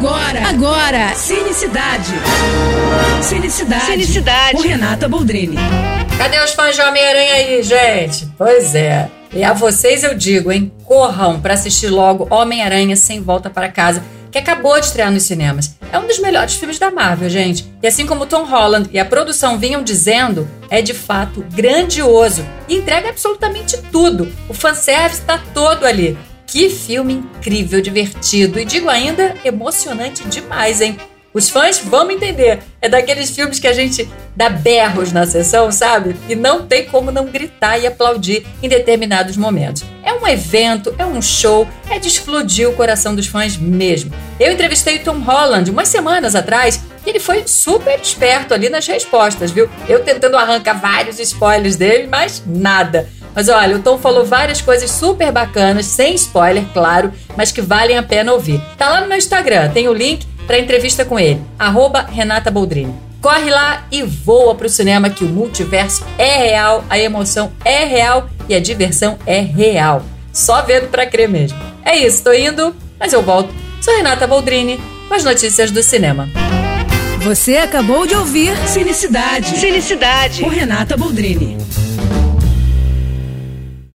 Agora, agora, Cinecidade. Cinecidade. Cinecidade. Com Renata Boldrini. Cadê os fãs de Homem-Aranha aí, gente? Pois é. E a vocês eu digo, hein? Corram para assistir logo Homem-Aranha Sem Volta para Casa, que acabou de estrear nos cinemas. É um dos melhores filmes da Marvel, gente. E assim como Tom Holland e a produção vinham dizendo, é de fato grandioso e entrega absolutamente tudo. O fanservice está todo ali. Que filme incrível, divertido e digo ainda emocionante demais, hein? Os fãs vão entender. É daqueles filmes que a gente dá berros na sessão, sabe? E não tem como não gritar e aplaudir em determinados momentos. É um evento, é um show, é de explodir o coração dos fãs mesmo. Eu entrevistei Tom Holland umas semanas atrás e ele foi super esperto ali nas respostas, viu? Eu tentando arrancar vários spoilers dele, mas nada. Mas olha, o Tom falou várias coisas super bacanas, sem spoiler, claro, mas que valem a pena ouvir. Tá lá no meu Instagram, tem o link para entrevista com ele, arroba Renata Boldrini. Corre lá e voa pro cinema que o multiverso é real, a emoção é real e a diversão é real. Só vendo pra crer mesmo. É isso, tô indo, mas eu volto. Sou Renata Boldrini com as notícias do cinema. Você acabou de ouvir Cinecidade. Cinecidade. Com Renata Boldrini.